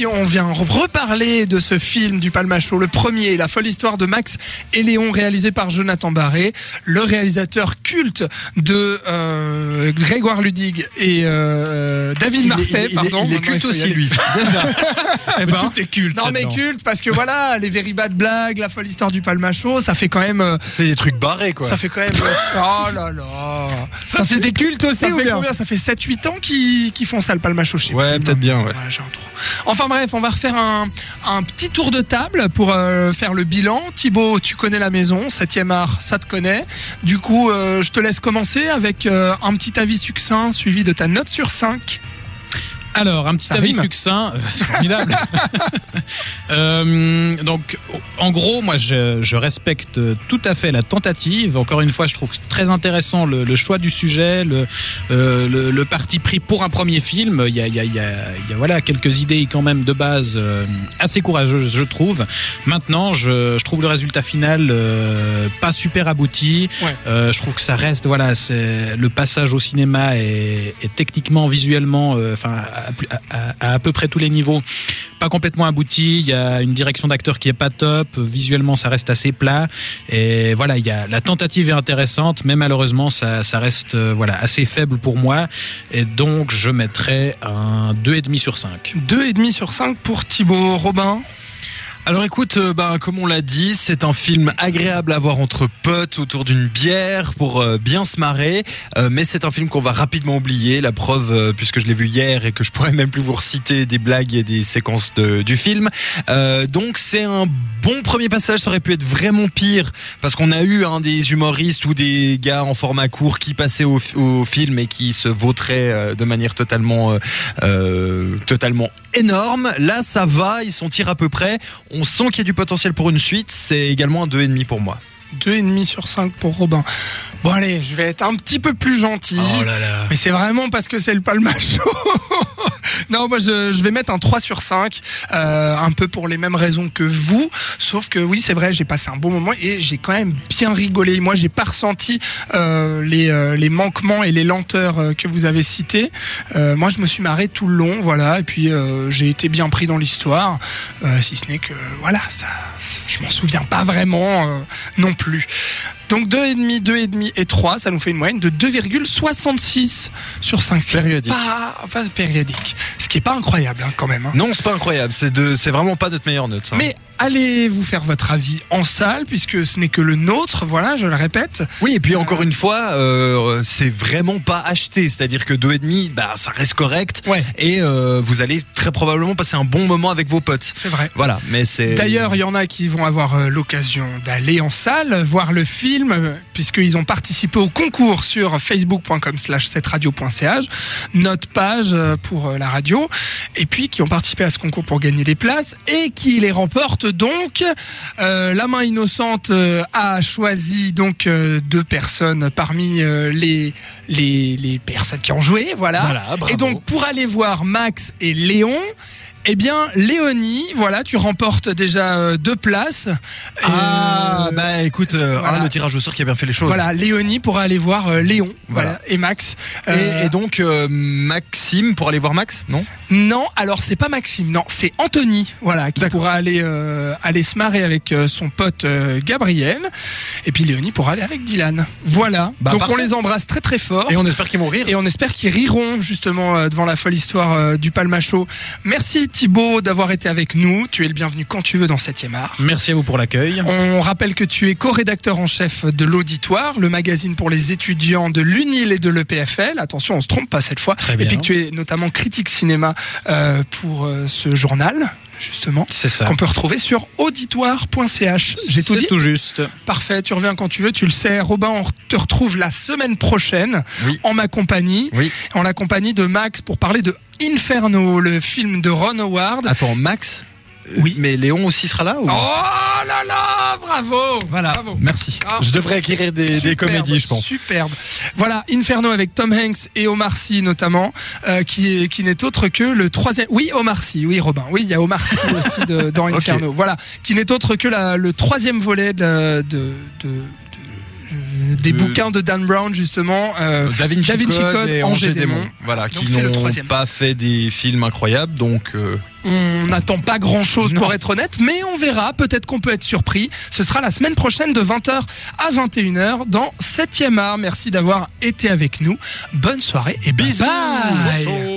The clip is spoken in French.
puis on vient reparler de ce film du Palmacho, le premier, La folle histoire de Max et Léon, réalisé par Jonathan Barré, le réalisateur culte de euh, Grégoire Ludig et euh, David Marseille, il est- pardon. il est Maintenant, culte aussi, lui. Déjà. Eh ben, Tout est culte. Non mais culte parce que voilà, les very bad blagues, la folle histoire du Palmacho, ça fait quand même, euh, c'est des trucs barrés, quoi. ça fait quand même, oh là là, Ça, c'est des cultes aussi, ça ou fait bien combien? Ça fait 7-8 ans qu'ils font ça le Palmacho chez Ouais, peut-être bien, ouais. Ouais. Enfin bref, on va refaire un, petit tour de table pour euh, faire le bilan. Thibaut, tu connais la maison, 7e art, ça te connaît. Du coup, euh, je te laisse commencer avec euh, un petit avis succinct suivi de ta note sur 5. Alors, un petit avis succinct, euh, c'est formidable. Euh, donc, en gros, moi, je, je respecte tout à fait la tentative. Encore une fois, je trouve très intéressant le, le choix du sujet, le, euh, le, le parti pris pour un premier film. Il y a, il y a, il y a, il y a, voilà quelques idées quand même de base euh, assez courageuses, je trouve. Maintenant, je, je trouve le résultat final euh, pas super abouti. Ouais. Euh, je trouve que ça reste, voilà, c'est le passage au cinéma est, est techniquement, visuellement, euh, enfin à, à- peu près tous les niveaux, pas complètement abouti. Il y a une direction d'acteur qui est pas top. Visuellement, ça reste assez plat. Et voilà, il y a la tentative est intéressante, mais malheureusement, ça, ça reste euh, voilà assez faible pour moi. Et donc, je mettrais un 2,5 sur 5. 2,5 sur 5 pour Thibaut Robin? Alors écoute, euh, ben, comme on l'a dit, c'est un film agréable à voir entre potes autour d'une bière pour euh, bien se marrer, Euh, mais c'est un film qu'on va rapidement oublier. La preuve, puisque je l'ai vu hier et que je pourrais même plus vous reciter des blagues et des séquences de- du film. Donc c'est un bon premier passage. Ça aurait pu être vraiment pire parce qu'on a eu hein, des humoristes ou des gars en format court qui passaient au, film et qui se vautraient de manière totalement, totalement énorme. Là, ça va, ils sont tirés à peu près. On sent qu'il y a du potentiel pour une suite. C'est également un 2,5 pour moi. 2,5 sur 5 pour Robin. Bon allez, je vais être un petit peu plus gentil. Oh là là. Mais c'est vraiment parce que c'est le palmacho. non, moi je, vais mettre un 3 sur 5, euh, un peu pour les mêmes raisons que vous. Sauf que oui, c'est vrai, j'ai passé un bon moment et j'ai quand même bien rigolé. Moi, j'ai pas ressenti euh, les, euh, les manquements et les lenteurs que vous avez cités. Moi, je me suis marré tout le long, voilà. Et puis j'ai été bien pris dans l'histoire, si ce n'est que voilà, ça, je m'en souviens pas vraiment non plus. Donc 2,5, 2,5 et 3, ça nous fait une moyenne de 2,66 sur 5. Ce qui est Périodique. Pas, pas périodique. Ce qui est pas incroyable hein, quand même. hein. Non, c'est pas incroyable. C'est de, c'est vraiment pas notre meilleure note. ça. Mais allez vous faire votre avis en salle, puisque ce n'est que le nôtre, voilà, je le répète. oui, et puis encore une fois, euh, c'est vraiment pas acheté. C'est-à-dire que 2,5, bah, ça reste correct. Ouais, Et euh, vous allez très probablement passer un bon moment avec vos potes. c'est vrai. Voilà, mais c'est. D'ailleurs, il y en a qui vont avoir euh, l'occasion d'aller en salle, voir le film, puisqu'ils ont participé au concours sur facebook.com slash 7radio.ch, notre page euh, pour euh, la radio, et puis qui ont participé à ce concours pour gagner des places, et qui les remportent donc. Euh, la main innocente a choisi donc deux personnes parmi les, les, les personnes qui ont joué, voilà. Et donc, pour aller voir Max et Léon, eh bien, Léonie, voilà, tu remportes déjà deux places. Ah, Euh, bah écoute, euh, voilà. le tirage au sort qui a bien fait les choses. Voilà, Léonie pourra aller voir euh, Léon, voilà. Voilà. et Max. Et, Euh, et donc, euh, Maxime, pour aller voir Max, non? Non, alors c'est pas Maxime, non, c'est Anthony, voilà, qui pourra aller euh, aller se marrer avec euh, son pote euh, Gabriel, et puis Léonie pourra aller avec Dylan. Voilà. Bah, Donc parfait. on les embrasse très très fort. Et on espère qu'ils vont rire. Et on espère qu'ils riront justement euh, devant la folle histoire euh, du Palmacho. Merci Thibaut d'avoir été avec nous. Tu es le bienvenu quand tu veux dans 7e art. Merci à vous pour l'accueil. On rappelle que tu es co-rédacteur en chef de l'Auditoire, le magazine pour les étudiants de l'UNIL et de l'EPFL. Attention, on se trompe pas cette fois. Très Et bien. puis que tu es notamment critique cinéma euh, pour euh, ce journal, justement, C'est ça. qu'on peut retrouver sur auditoire.ch. J'ai tout C'est dit tout juste. Parfait, tu reviens quand tu veux, tu le sais. Robin, on te retrouve la semaine prochaine Oui. en ma compagnie, Oui. en la compagnie de Max pour parler de Inferno, le film de Ron Howard. Attends, Max? Oui. Mais Léon aussi sera là ou... Oh là là, bravo Voilà, Bravo. merci. Ah. Je devrais écrire des, comédies, je pense. Superbe. Voilà, Inferno avec Tom Hanks et Omar Sy notamment, euh, qui est qui n'est autre que le troisième. Oui, Omar Sy, oui Robin, oui, il y a Omar Sy aussi de- dans. Inferno. Voilà, qui n'est autre que la- le troisième volet de de, de, de- des De- bouquins de Dan Brown justement. euh, Da Vinci, Da Vinci Code Code, et Angers Démon. Démon. Voilà, Donc qui n'ont pas fait des films incroyables, donc euh, On n'attend pas grand chose Non. pour être honnête, mais on verra. Peut-être qu'on peut être surpris. Ce sera la semaine prochaine de 20h à 21h dans 7e art. Merci d'avoir été avec nous. Bonne soirée et bye bisous. bye.